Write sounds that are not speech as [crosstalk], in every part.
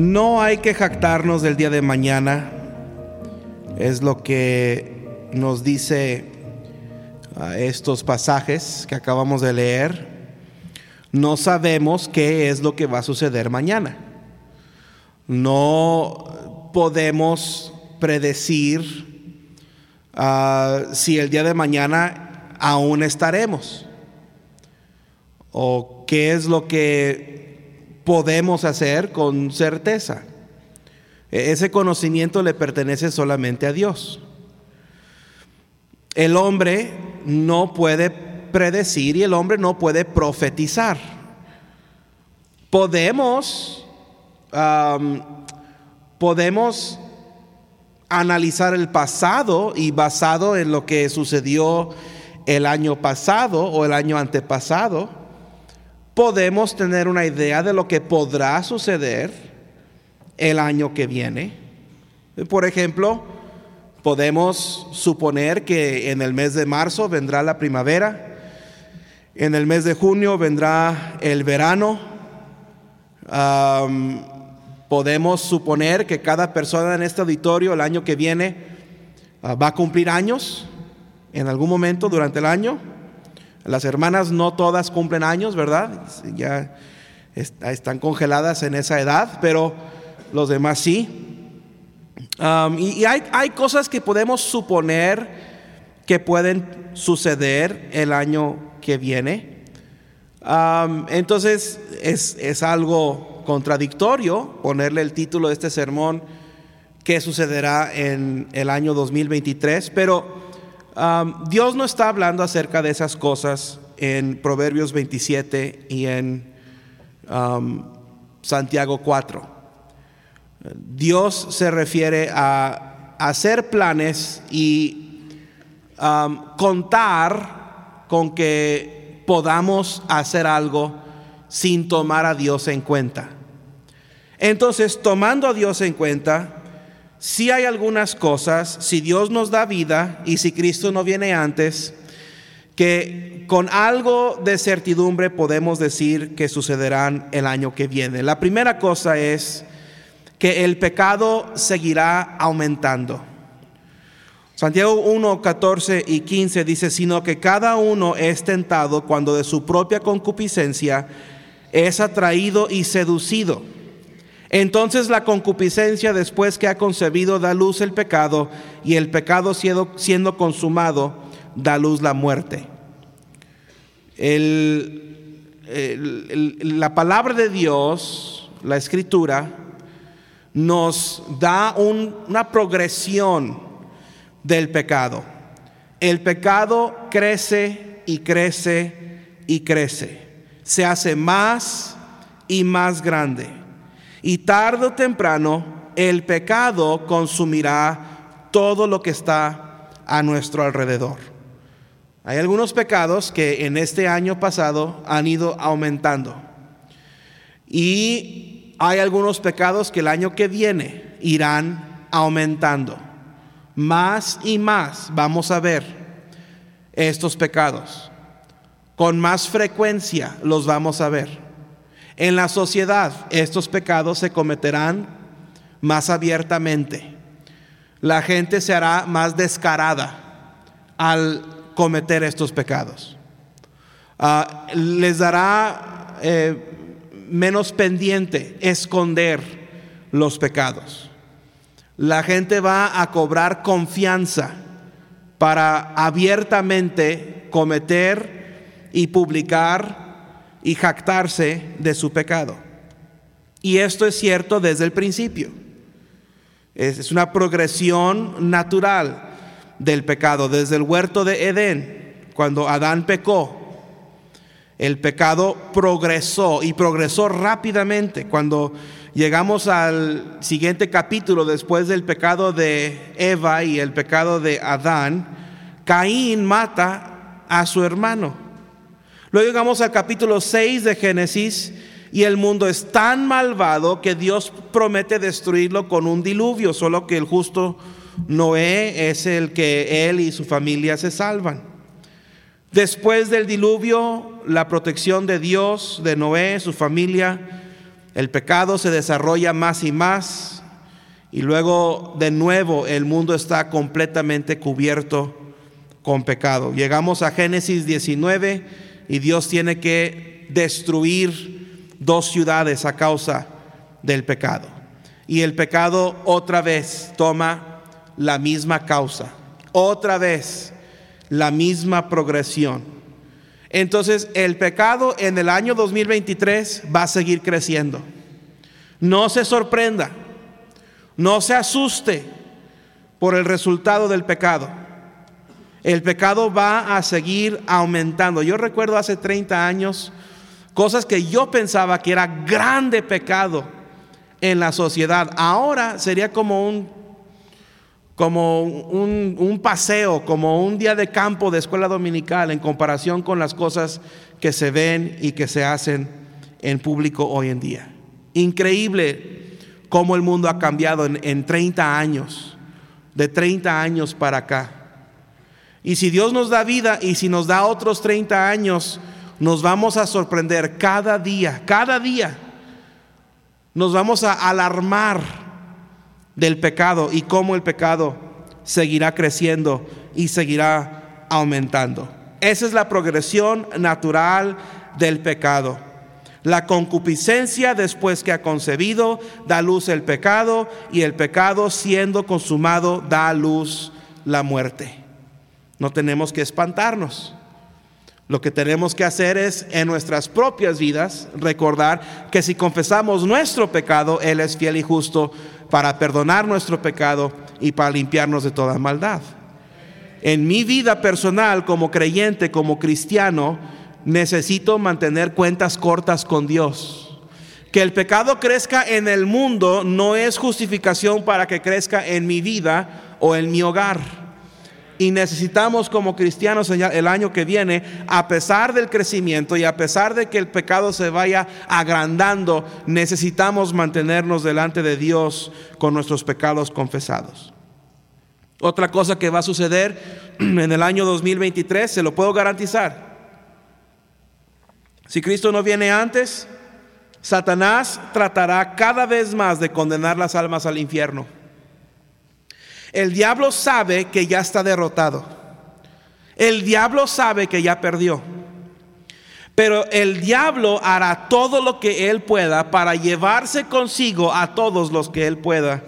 No hay que jactarnos del día de mañana, es lo que nos dice a estos pasajes que acabamos de leer. No sabemos qué es lo que va a suceder mañana. No podemos predecir ah, si el día de mañana aún estaremos o qué es lo que podemos hacer con certeza. E-, ese conocimiento le pertenece solamente a Dios. El hombre no puede predecir y el hombre no puede profetizar. Podemos, podemos analizar el pasado y basado en lo que sucedió el año pasado o el año antepasado, podemos tener una idea de lo que podrá suceder el año que viene. Por ejemplo, podemos suponer que en el mes de marzo vendrá la primavera, en el mes de junio vendrá el verano. podemos suponer que cada persona en este auditorio el año que viene ah, va a cumplir años en algún momento durante el año. Las hermanas no todas cumplen años, ¿verdad? Ya están congeladas en esa edad, pero los demás sí. y, hay, cosas que podemos suponer que pueden suceder el año que viene. entonces es, es algo contradictorio ponerle el título de este sermón que sucederá en el año 2023, pero Dios no está hablando acerca de esas cosas en Proverbios 27 y en Santiago 4. Dios se refiere a hacer planes y contar con que podamos hacer algo sin tomar a Dios en cuenta. Entonces, tomando a Dios en cuenta, si hay algunas cosas, si Dios nos da vida y si Cristo no viene antes, que con algo de certidumbre podemos decir que sucederán el año que viene. La primera cosa es que el pecado seguirá aumentando. Santiago 1, 14 y 15 dice, sino que cada uno es tentado cuando de su propia concupiscencia es atraído y seducido. Entonces la concupiscencia después que ha concebido da luz el pecado y el pecado siendo, consumado da luz la muerte. la palabra de Dios, la escritura, nos da una progresión del pecado. El pecado crece y crece y crece. Se hace más y más grande y tarde o temprano el pecado consumirá todo lo que está a nuestro alrededor. Hay algunos pecados que en este año pasado han ido aumentando. Y hay algunos pecados que el año que viene irán aumentando. Más y más vamos a ver estos pecados. Con más frecuencia los vamos a ver. En la sociedad estos pecados se cometerán más abiertamente. La gente se hará más descarada al cometer estos pecados. Ah, les dará eh, menos pendiente esconder los pecados. La gente va a cobrar confianza para abiertamente cometer y publicar y jactarse de su pecado. Y esto es cierto desde el principio. Es una progresión natural del pecado. Desde el huerto de Edén, cuando Adán pecó, el pecado progresó y progresó rápidamente. Cuando llegamos al siguiente capítulo, después del pecado de Eva y el pecado de Adán, Caín mata a su hermano. Luego llegamos al capítulo 6 de Génesis y el mundo es tan malvado que Dios promete destruirlo con un diluvio, solo que el justo Noé es el que él y su familia se salvan. Después del diluvio, la protección de Dios, de Noé, su familia, El pecado se desarrolla más y más y luego de nuevo el mundo está completamente cubierto con pecado. Llegamos a Génesis 19 y Dios tiene que destruir dos ciudades a causa del pecado. Y el pecado otra vez toma la misma causa, otra vez la misma progresión. Entonces el pecado en el año 2023 va a seguir creciendo. No se sorprenda, no se asuste por el resultado del pecado. El pecado va a seguir aumentando. Yo recuerdo hace 30 años cosas que yo pensaba que era grande pecado en la sociedad. Ahora sería como un, como un, un, paseo, como un día de campo de escuela dominical en comparación con las cosas que se ven y que se hacen en público hoy en día. Increíble cómo el mundo ha cambiado en, en 30 años, de 30 años para acá. Y si Dios nos da vida y si nos da otros 30 años, nos vamos a sorprender cada día, cada día. Nos vamos a alarmar del pecado y cómo el pecado seguirá creciendo y seguirá aumentando. Esa es la progresión natural del pecado. La concupiscencia después que ha concebido da luz el pecado y el pecado siendo consumado da luz la muerte. No tenemos que espantarnos. Lo que tenemos que hacer es en nuestras propias vidas recordar que si confesamos nuestro pecado, Él es fiel y justo para perdonar nuestro pecado y para limpiarnos de toda maldad. En mi vida personal como creyente, como cristiano, necesito mantener cuentas cortas con Dios. Que el pecado crezca en el mundo no es justificación para que crezca en mi vida o en mi hogar. Y necesitamos como cristianos el año que viene, a pesar del crecimiento y a pesar de que el pecado se vaya agrandando, necesitamos mantenernos delante de Dios con nuestros pecados confesados. Otra cosa que va a suceder [clears throat] en el año 2023, se lo puedo garantizar. Si Cristo no viene antes, Satanás tratará cada vez más de condenar las almas al infierno. El diablo sabe que ya está derrotado. El diablo sabe que ya perdió. Pero el diablo hará todo lo que él pueda para llevarse consigo a todos los que él pueda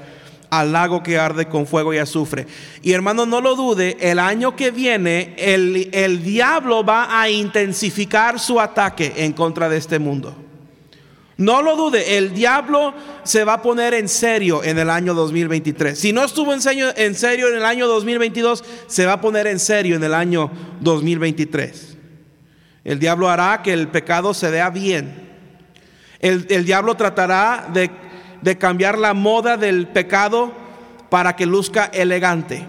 al lago que arde con fuego y azufre. Y hermano, no lo dude, el año que viene el, el diablo va a intensificar su ataque en contra de este mundo. No lo dude, el diablo se va a poner en serio en el año 2023. Si no estuvo en serio, en el año 2022, se va a poner en serio en el año 2023. El diablo hará que el pecado se vea bien. El, diablo tratará de, de, cambiar la moda del pecado para que luzca elegante.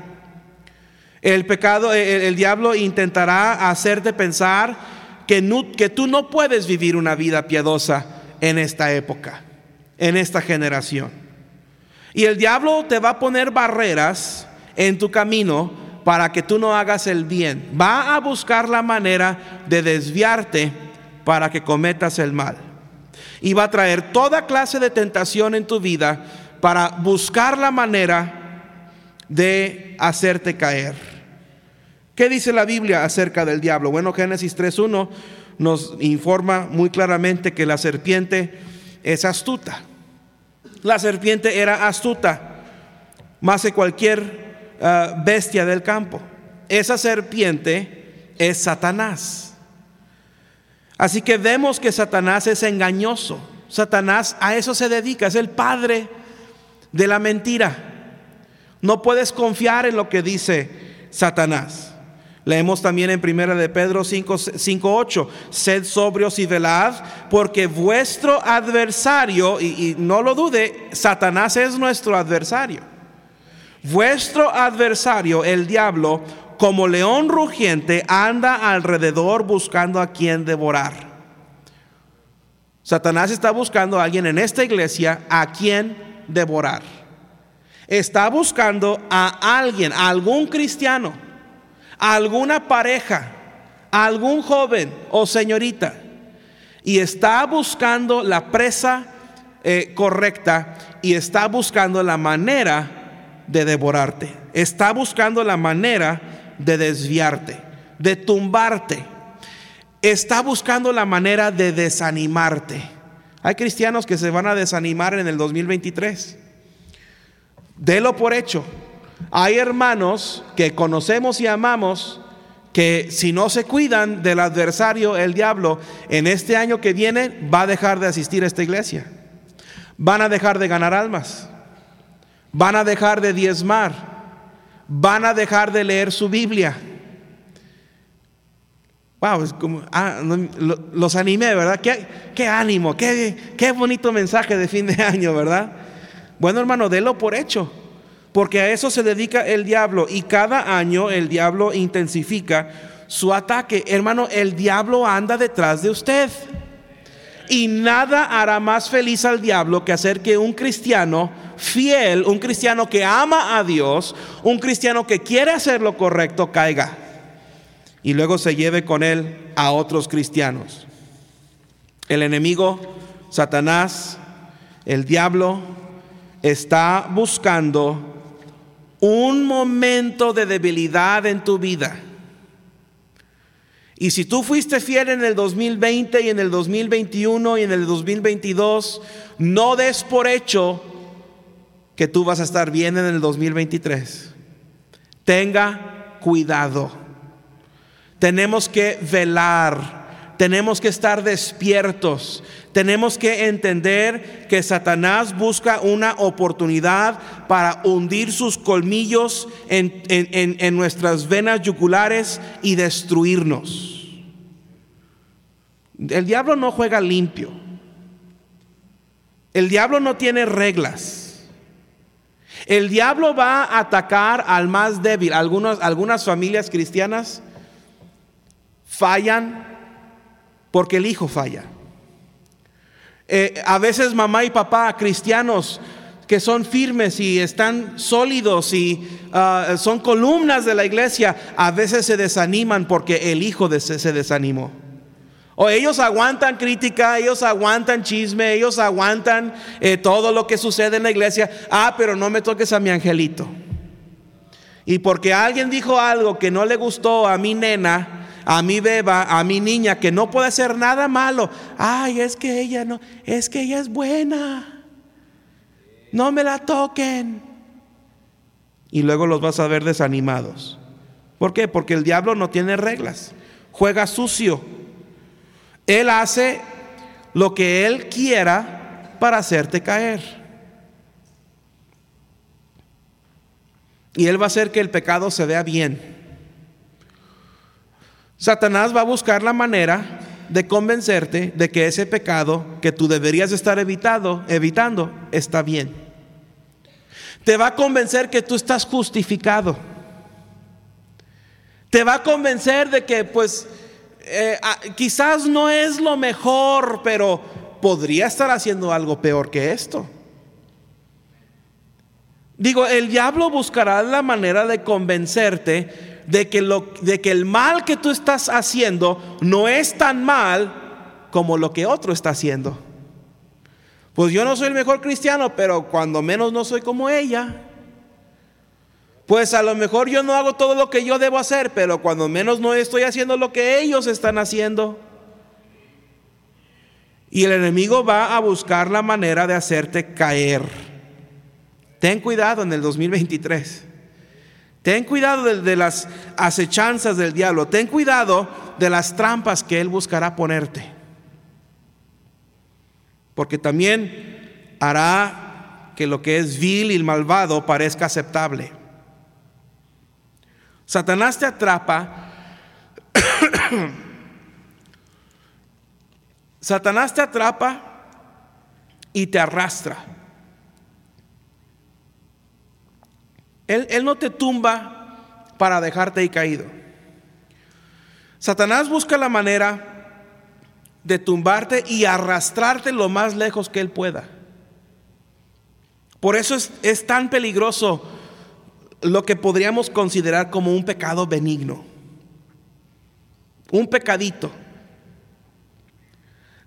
El pecado, el, diablo intentará hacerte pensar que, que tú no puedes vivir una vida piadosa en esta época, en esta generación. Y el diablo te va a poner barreras en tu camino para que tú no hagas el bien. Va a buscar la manera de desviarte para que cometas el mal. Y va a traer toda clase de tentación en tu vida para buscar la manera de hacerte caer. ¿Qué dice la Biblia acerca del diablo? Bueno, Génesis 3.1 nos informa muy claramente que la serpiente es astuta. La serpiente era astuta, más que cualquier ah, bestia del campo. Esa serpiente es Satanás. Así que vemos que Satanás es engañoso. Satanás a eso se dedica, es el padre de la mentira. No puedes confiar en lo que dice Satanás. Leemos también en Primera de Pedro 5, 8, sed sobrios y velad, porque vuestro adversario, y, y no lo dude, Satanás es nuestro adversario. Vuestro adversario, el diablo, como león rugiente, anda alrededor buscando a quien devorar. Satanás está buscando a alguien en esta iglesia a quien devorar. Está buscando a alguien, a algún cristiano alguna pareja, algún joven o señorita y está buscando la presa eh, correcta y está buscando la manera de devorarte. Está buscando la manera de desviarte, de tumbarte. Está buscando la manera de desanimarte. Hay cristianos que se van a desanimar en el 2023. Delo por hecho. Hay hermanos que conocemos y amamos que si no se cuidan del adversario, el diablo, en este año que viene va a dejar de asistir a esta iglesia. Van a dejar de ganar almas. Van a dejar de diezmar. Van a dejar de leer su Biblia. Wow, es como, ah, los animé, ¿verdad? Qué, qué ánimo, qué, qué bonito mensaje de fin de [laughs] año, ¿verdad? Bueno, hermano, délo por hecho porque a eso se dedica el diablo y cada año el diablo intensifica su ataque. Hermano, el diablo anda detrás de usted. Y nada hará más feliz al diablo que hacer que un cristiano fiel, un cristiano que ama a Dios, un cristiano que quiere hacer lo correcto, caiga. Y luego se lleve con él a otros cristianos. El enemigo, Satanás, el diablo, está buscando un momento de debilidad en tu vida. Y si tú fuiste fiel en el 2020 y en el 2021 y en el 2022, no des por hecho que tú vas a estar bien en el 2023. Tenga cuidado. Tenemos que velar tenemos que estar despiertos. Tenemos que entender que Satanás busca una oportunidad para hundir sus colmillos en, nuestras venas yugulares y destruirnos. El diablo no juega limpio. El diablo no tiene reglas. El diablo va a atacar al más débil. Algunas, algunas familias cristianas fallan porque el hijo falla. Eh, a veces mamá y papá cristianos que son firmes y están sólidos y ah, son columnas de la iglesia, a veces se desaniman porque el hijo se desanimó. O ellos aguantan crítica, ellos aguantan chisme, ellos aguantan eh, todo lo que sucede en la iglesia. Ah, pero no me toques a mi angelito. Y porque alguien dijo algo que no le gustó a mi nena, a mi beba, a mi niña, que no puede hacer nada malo. Ay, es que ella no, es que ella es buena. No me la toquen. Y luego los vas a ver desanimados. ¿Por qué? Porque el diablo no tiene reglas. Juega sucio. Él hace lo que él quiera para hacerte caer. Y él va a hacer que el pecado se vea bien. Satanás va a buscar la manera de convencerte de que ese pecado que tú deberías estar evitado, evitando está bien. Te va a convencer que tú estás justificado. Te va a convencer de que pues eh, ah, quizás no es lo mejor, pero podría estar haciendo algo peor que esto. Digo, el diablo buscará la manera de convencerte de que, lo, de que el mal que tú estás haciendo no es tan mal como lo que otro está haciendo. Pues yo no soy el mejor cristiano, pero cuando menos no soy como ella. Pues a lo mejor yo no hago todo lo que yo debo hacer, pero cuando menos no estoy haciendo lo que ellos están haciendo. Y el enemigo va a buscar la manera de hacerte caer. Ten cuidado en el 2023. Ten cuidado de, las acechanzas del diablo. Ten cuidado de las trampas que él buscará ponerte. Porque también hará que lo que es vil y malvado parezca aceptable. Satanás te atrapa. [coughs] Satanás te atrapa y te arrastra. Él, no te tumba para dejarte ahí caído. Satanás busca la manera de tumbarte y arrastrarte lo más lejos que él pueda. Por eso es, es, tan peligroso lo que podríamos considerar como un pecado benigno. Un pecadito.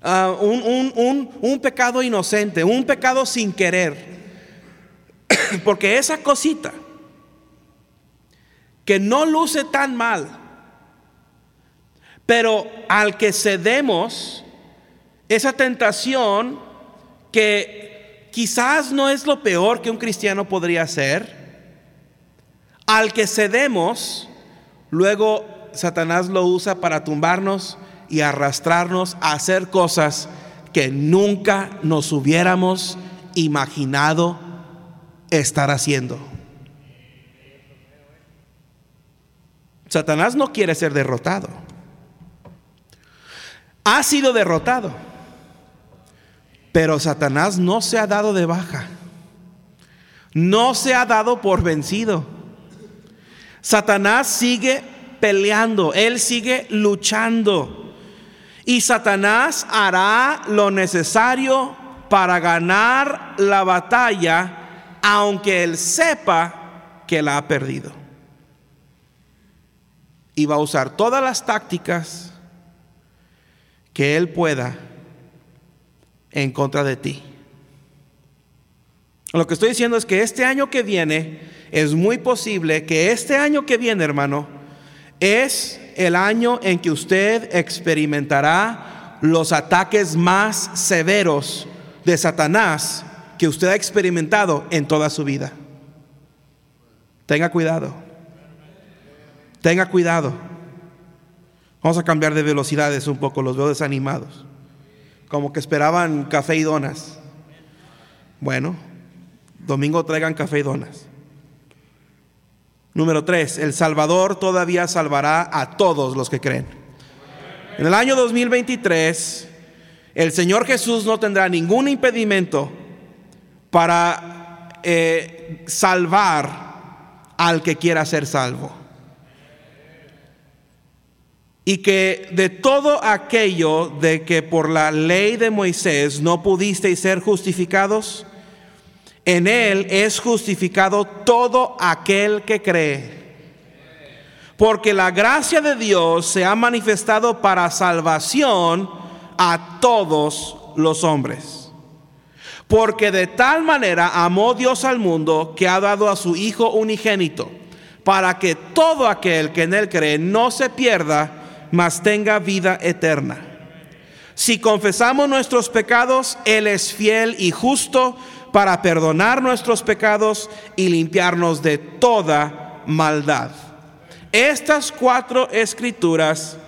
ah, un pecado inocente, un pecado sin querer. [coughs] Porque esa cosita que no luce tan mal, pero al que cedemos, esa tentación que quizás no es lo peor que un cristiano podría hacer, al que cedemos, luego Satanás lo usa para tumbarnos y arrastrarnos a hacer cosas que nunca nos hubiéramos imaginado estar haciendo. Satanás no quiere ser derrotado. Ha sido derrotado. Pero Satanás no se ha dado de baja. No se ha dado por vencido. Satanás sigue peleando, él sigue luchando. Y Satanás hará lo necesario para ganar la batalla, aunque él sepa que la ha perdido. Y va a usar todas las tácticas que él pueda en contra de ti. Lo que estoy diciendo es que este año que viene, es muy posible que este año que viene, hermano, es el año en que usted experimentará los ataques más severos de Satanás que usted ha experimentado en toda su vida. Tenga cuidado. Tenga cuidado. Vamos a cambiar de velocidades un poco, los veo desanimados. Como que esperaban café y donas. Bueno, domingo traigan café y donas. Número tres, el Salvador todavía salvará a todos los que creen. En el año 2023, el Señor Jesús no tendrá ningún impedimento para eh, salvar al que quiera ser salvo. Y que de todo aquello de que por la ley de Moisés no pudisteis ser justificados, en Él es justificado todo aquel que cree. Porque la gracia de Dios se ha manifestado para salvación a todos los hombres. Porque de tal manera amó Dios al mundo que ha dado a su Hijo unigénito, para que todo aquel que en Él cree no se pierda, mas tenga vida eterna. Si confesamos nuestros pecados, Él es fiel y justo para perdonar nuestros pecados y limpiarnos de toda maldad. Estas cuatro escrituras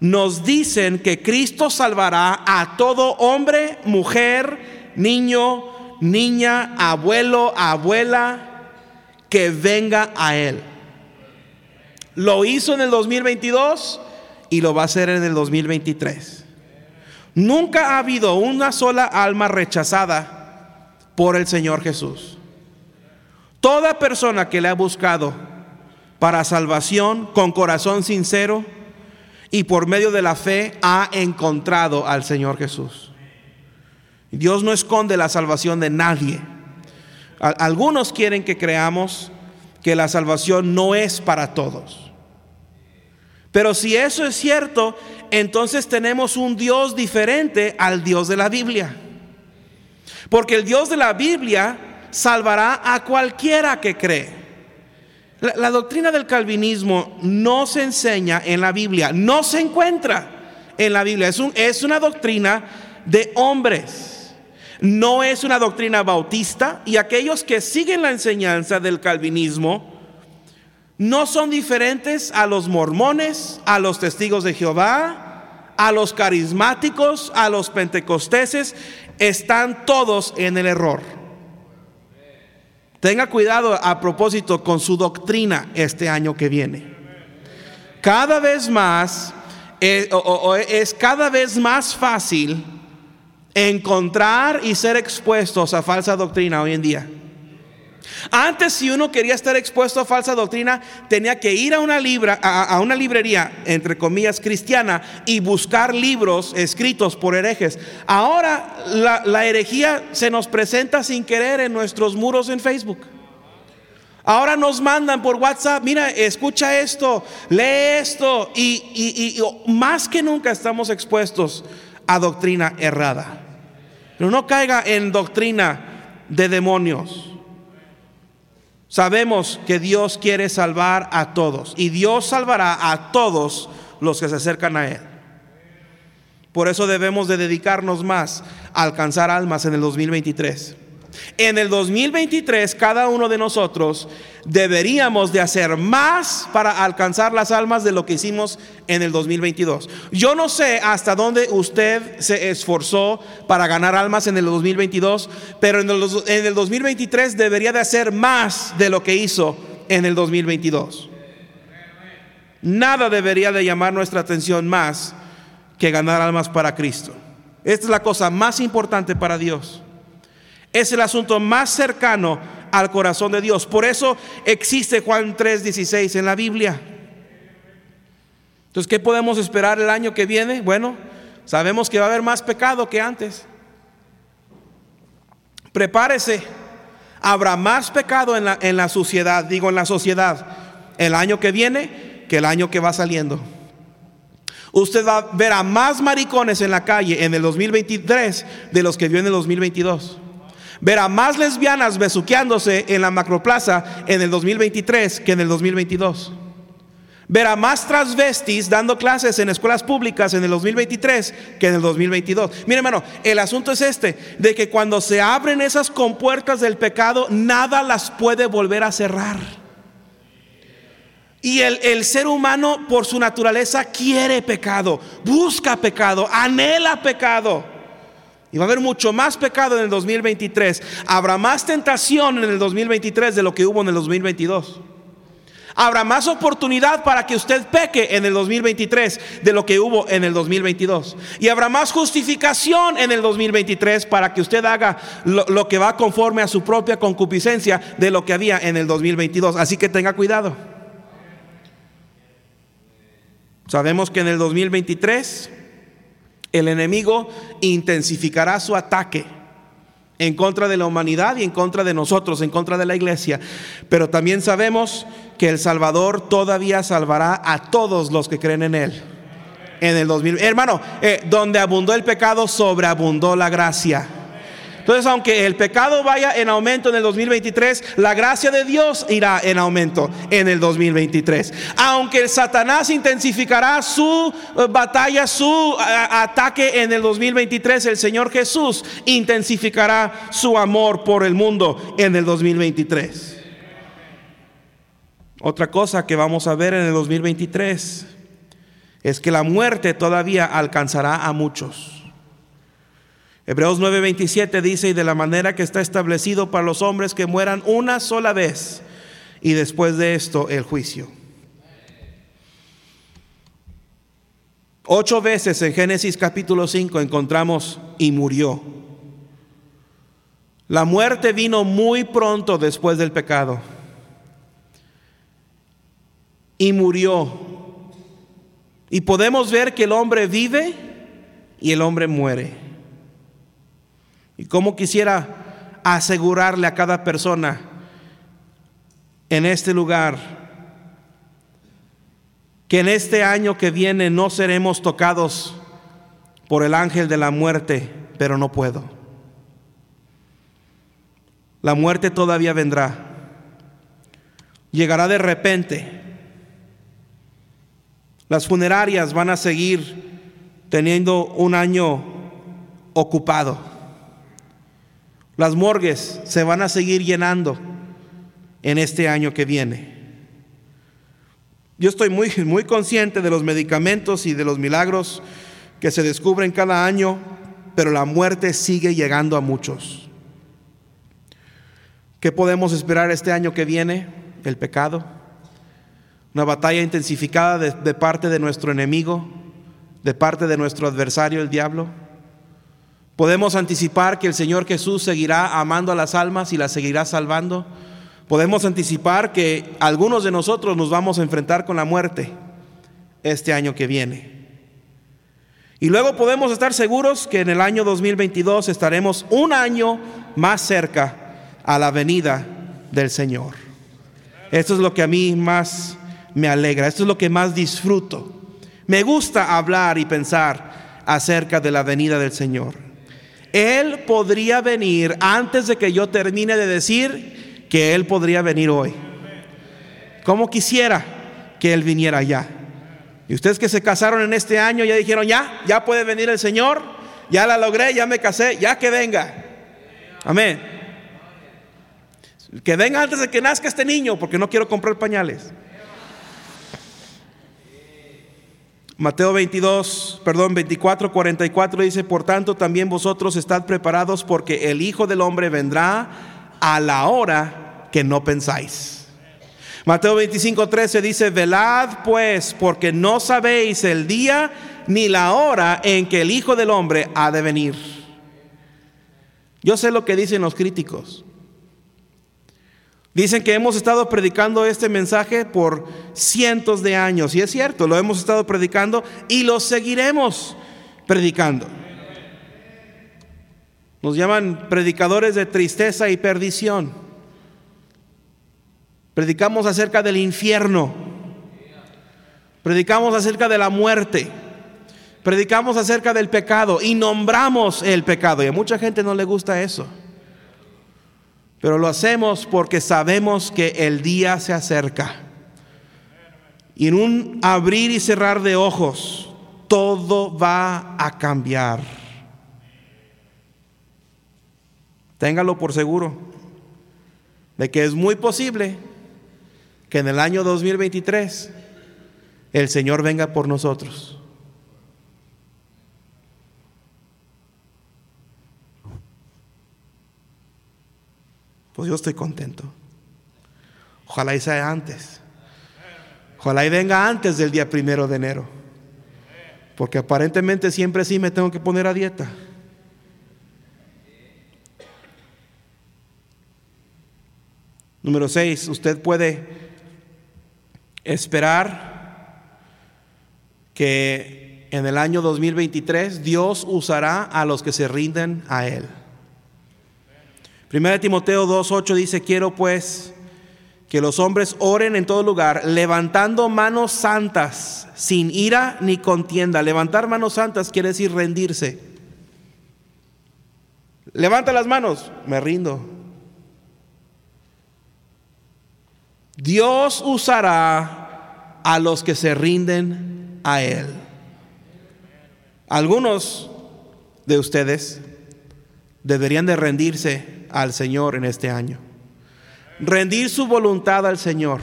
nos dicen que Cristo salvará a todo hombre, mujer, niño, niña, abuelo, abuela, que venga a Él. Lo hizo en el 2022 y lo va a hacer en el 2023. Nunca ha habido una sola alma rechazada por el Señor Jesús. Toda persona que le ha buscado para salvación con corazón sincero y por medio de la fe ha encontrado al Señor Jesús. Dios no esconde la salvación de nadie. Algunos quieren que creamos que la salvación no es para todos. Pero si eso es cierto, entonces tenemos un Dios diferente al Dios de la Biblia. Porque el Dios de la Biblia salvará a cualquiera que cree. La, doctrina del calvinismo no se enseña en la Biblia, no se encuentra en la Biblia. Es, es una doctrina de hombres, no es una doctrina bautista. Y aquellos que siguen la enseñanza del calvinismo no son diferentes a los mormones, a los testigos de Jehová, a los carismáticos, a los pentecosteses están todos en el error. Tenga cuidado a propósito con su doctrina este año que viene. Cada vez más, eh, es cada vez más fácil encontrar y ser expuestos a falsa doctrina hoy en día. Antes, si uno quería estar expuesto a falsa doctrina, tenía que ir a una, a, una librería, entre comillas, cristiana, y buscar libros escritos por herejes. Ahora la, la herejía se nos presenta sin querer en nuestros muros en Facebook. Ahora nos mandan por WhatsApp, mira, escucha esto, lee esto, y, y, más que nunca estamos expuestos a doctrina errada. Pero no caiga en doctrina de demonios. Sabemos que Dios quiere salvar a todos y Dios salvará a todos los que se acercan a Él. Por eso debemos de dedicarnos más a alcanzar almas en el 2023. En el 2023 cada uno de nosotros deberíamos de hacer más para alcanzar las almas de lo que hicimos en el 2022. Yo no sé hasta dónde usted se esforzó para ganar almas en el 2022, pero en el, 2023 debería de hacer más de lo que hizo en el 2022. Nada debería de llamar nuestra atención más que ganar almas para Cristo. Esta es la cosa más importante para Dios. Es el asunto más cercano al corazón de Dios. Por eso existe Juan 3:16 en la Biblia. Entonces, ¿qué podemos esperar el año que viene? Bueno, sabemos que va a haber más pecado que antes. Prepárese. Habrá más pecado en la, en la sociedad, digo en la sociedad, el año que viene que el año que va saliendo. Usted va a ver a más maricones en la calle en el 2023 de los que vio en el 2022 ver a más lesbianas besuqueándose en la macroplaza en el 2023 que en el 2022. Ver a más transvestis dando clases en escuelas públicas en el 2023 que en el 2022. Mire, hermano, el asunto es este: de que cuando se abren esas compuertas del pecado, nada las puede volver a cerrar. Y el, el, ser humano, por su naturaleza, quiere pecado, busca pecado, anhela pecado. Y va a haber mucho más pecado en el 2023. Habrá más tentación en el 2023 de lo que hubo en el 2022. Habrá más oportunidad para que usted peque en el 2023 de lo que hubo en el 2022. Y habrá más justificación en el 2023 para que usted haga lo, lo que va conforme a su propia concupiscencia de lo que había en el 2022. Así que tenga cuidado. Sabemos que en el 2023 el enemigo intensificará su ataque en contra de la humanidad y en contra de nosotros, en contra de la iglesia. Pero también sabemos que el Salvador todavía salvará a todos los que creen en Él. En el 2000, hermano, eh, donde abundó el pecado, sobreabundó la gracia. Entonces, aunque el pecado vaya en aumento en el 2023, la gracia de Dios irá en aumento en el 2023. Aunque Satanás intensificará su eh, batalla, su eh, ataque en el 2023, el Señor Jesús intensificará su amor por el mundo en el 2023. Otra cosa que vamos a ver en el 2023 es que la muerte todavía alcanzará a muchos. Hebreos 9:27 dice, y de la manera que está establecido para los hombres que mueran una sola vez, y después de esto el juicio. Ocho veces en Génesis capítulo 5 encontramos y murió. La muerte vino muy pronto después del pecado. Y murió. Y podemos ver que el hombre vive y el hombre muere. Y cómo quisiera asegurarle a cada persona en este lugar que en este año que viene no seremos tocados por el ángel de la muerte, pero no puedo. La muerte todavía vendrá. Llegará de repente. Las funerarias van a seguir teniendo un año ocupado. Las morgues se van a seguir llenando en este año que viene. Yo estoy muy, muy consciente de los medicamentos y de los milagros que se descubren cada año, pero la muerte sigue llegando a muchos. ¿Qué podemos esperar este año que viene? El pecado. Una batalla intensificada de, de parte de nuestro enemigo, de parte de nuestro adversario, el diablo Podemos anticipar que el Señor Jesús seguirá amando a las almas y las seguirá salvando. Podemos anticipar que algunos de nosotros nos vamos a enfrentar con la muerte este año que viene. Y luego podemos estar seguros que en el año 2022 estaremos un año más cerca a la venida del Señor. Esto es lo que a mí más me alegra, esto es lo que más disfruto. Me gusta hablar y pensar acerca de la venida del Señor. Él podría venir antes de que yo termine de decir que Él podría venir hoy. Como quisiera que Él viniera ya. Y ustedes que se casaron en este año ya dijeron, ya, ya puede venir el Señor, ya la logré, ya me casé, ya que venga. Amén. Que venga antes de que nazca este niño, porque no quiero comprar pañales. Mateo 22, perdón, 24, 44 dice, por tanto también vosotros estad preparados porque el Hijo del Hombre vendrá a la hora que no pensáis. Mateo 25, 13 dice, velad pues, porque no sabéis el día ni la hora en que el Hijo del Hombre ha de venir. Yo sé lo que dicen los críticos. Dicen que hemos estado predicando este mensaje por cientos de años, y es cierto, lo hemos estado predicando y lo seguiremos predicando. Nos llaman predicadores de tristeza y perdición. Predicamos acerca del infierno. Predicamos acerca de la muerte. Predicamos acerca del pecado y nombramos el pecado. Y a mucha gente no le gusta eso. Pero lo hacemos porque sabemos que el día se acerca. Y en un abrir y cerrar de ojos, todo va a cambiar. Téngalo por seguro de que es muy posible que en el año 2023 el Señor venga por nosotros. Pues yo estoy contento. Ojalá y sea antes. Ojalá y venga antes del día primero de enero. Porque aparentemente siempre sí me tengo que poner a dieta. Número seis, usted puede esperar que en el año 2023 Dios usará a los que se rinden a Él. Primera Timoteo 2.8 dice, quiero pues que los hombres oren en todo lugar, levantando manos santas, sin ira ni contienda. Levantar manos santas quiere decir rendirse. Levanta las manos, me rindo. Dios usará a los que se rinden a Él. Algunos de ustedes deberían de rendirse al Señor en este año. Rendir su voluntad al Señor.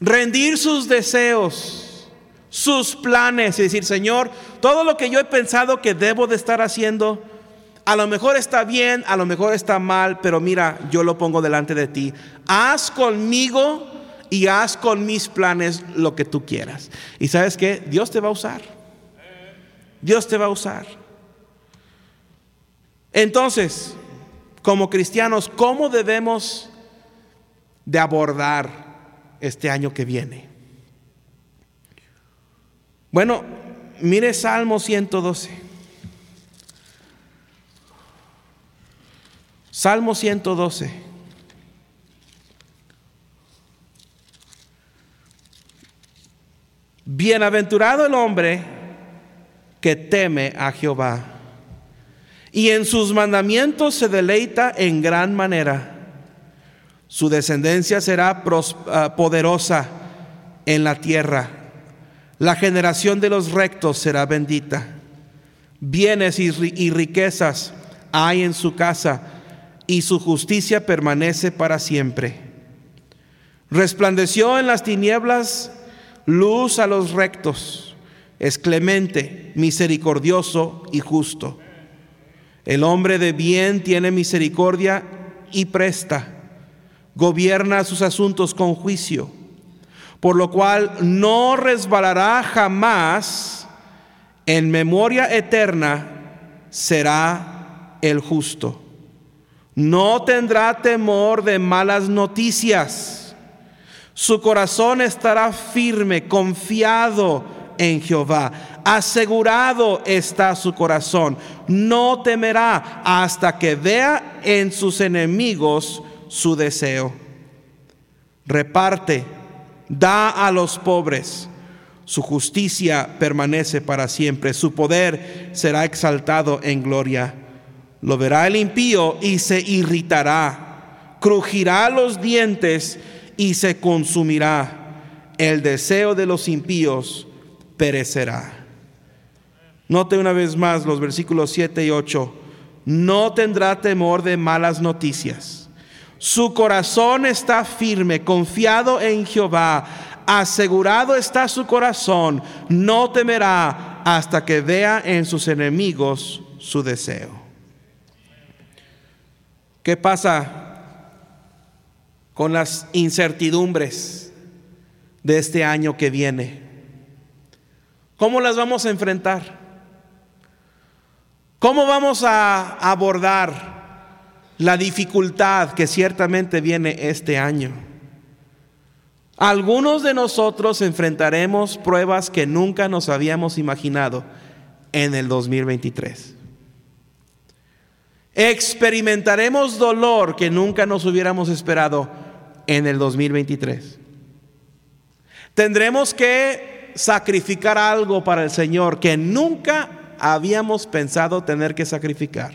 Rendir sus deseos, sus planes y decir, Señor, todo lo que yo he pensado que debo de estar haciendo, a lo mejor está bien, a lo mejor está mal, pero mira, yo lo pongo delante de ti. Haz conmigo y haz con mis planes lo que tú quieras. Y sabes que Dios te va a usar. Dios te va a usar. Entonces, como cristianos, ¿cómo debemos de abordar este año que viene? Bueno, mire Salmo 112. Salmo 112. Bienaventurado el hombre que teme a Jehová y en sus mandamientos se deleita en gran manera. Su descendencia será ah, poderosa en la tierra. La generación de los rectos será bendita. Bienes y riquezas hay en su casa y su justicia permanece para siempre. Resplandeció en las tinieblas luz a los rectos. Es clemente, misericordioso y justo el hombre de bien tiene misericordia y presta, gobierna sus asuntos con juicio, por lo cual no resbalará jamás, en memoria eterna será el justo. No tendrá temor de malas noticias. Su corazón estará firme, confiado en Jehová. Asegurado está su corazón. No temerá hasta que vea en sus enemigos su deseo. Reparte, da a los pobres. Su justicia permanece para siempre, su poder será exaltado en gloria. Lo verá el impío y se irritará, crujirá los dientes y se consumirá. El deseo de los impíos perecerá. Note una vez más los versículos 7 y 8. No tendrá temor de malas noticias. Su corazón está firme, confiado en Jehová. Asegurado está su corazón. No temerá hasta que vea en sus enemigos su deseo. ¿Qué pasa con las incertidumbres de este año que viene? ¿Cómo las vamos a enfrentar? ¿Cómo vamos a abordar la dificultad que ciertamente viene este año? Algunos de nosotros enfrentaremos pruebas que nunca nos habíamos imaginado en el 2023. Experimentaremos dolor que nunca nos hubiéramos esperado en el 2023. Tendremos que sacrificar algo para el Señor que nunca habíamos pensado tener que sacrificar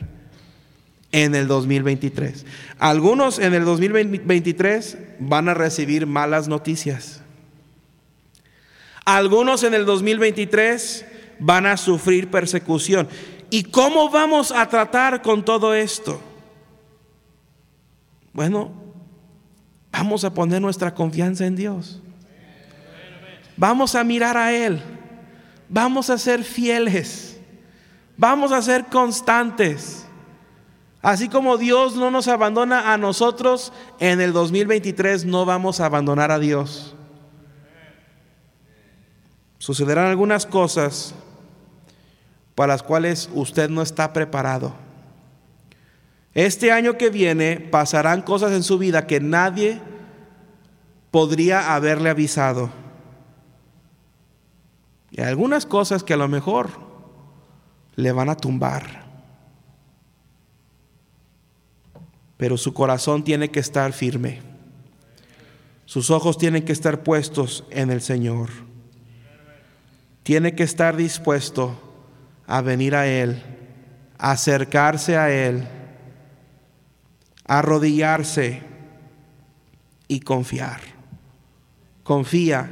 en el 2023. Algunos en el 2023 van a recibir malas noticias. Algunos en el 2023 van a sufrir persecución. ¿Y cómo vamos a tratar con todo esto? Bueno, vamos a poner nuestra confianza en Dios. Vamos a mirar a Él. Vamos a ser fieles. Vamos a ser constantes. Así como Dios no nos abandona a nosotros, en el 2023 no vamos a abandonar a Dios. Sucederán algunas cosas para las cuales usted no está preparado. Este año que viene pasarán cosas en su vida que nadie podría haberle avisado. Y algunas cosas que a lo mejor le van a tumbar. Pero su corazón tiene que estar firme. Sus ojos tienen que estar puestos en el Señor. Tiene que estar dispuesto a venir a Él, acercarse a Él, a arrodillarse y confiar. Confía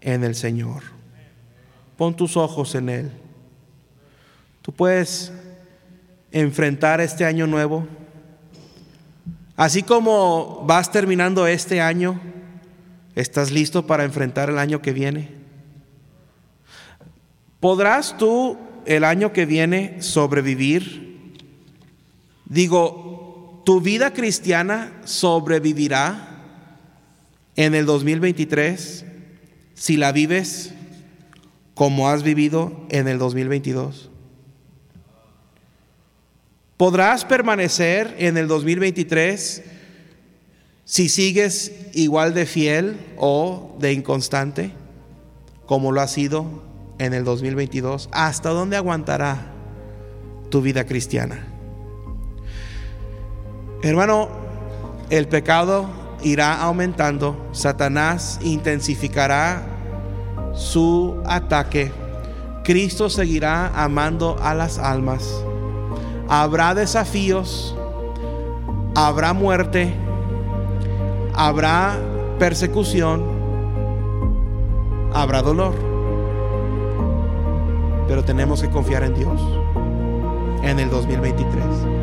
en el Señor. Pon tus ojos en Él. Tú puedes enfrentar este año nuevo. Así como vas terminando este año, ¿estás listo para enfrentar el año que viene? ¿Podrás tú el año que viene sobrevivir? Digo, ¿tu vida cristiana sobrevivirá en el 2023 si la vives como has vivido en el 2022? ¿Podrás permanecer en el 2023 si sigues igual de fiel o de inconstante como lo ha sido en el 2022? ¿Hasta dónde aguantará tu vida cristiana? Hermano, el pecado irá aumentando, Satanás intensificará su ataque, Cristo seguirá amando a las almas habrá desafíos, habrá muerte, habrá persecución, habrá dolor. Pero tenemos que confiar en Dios en el 2023.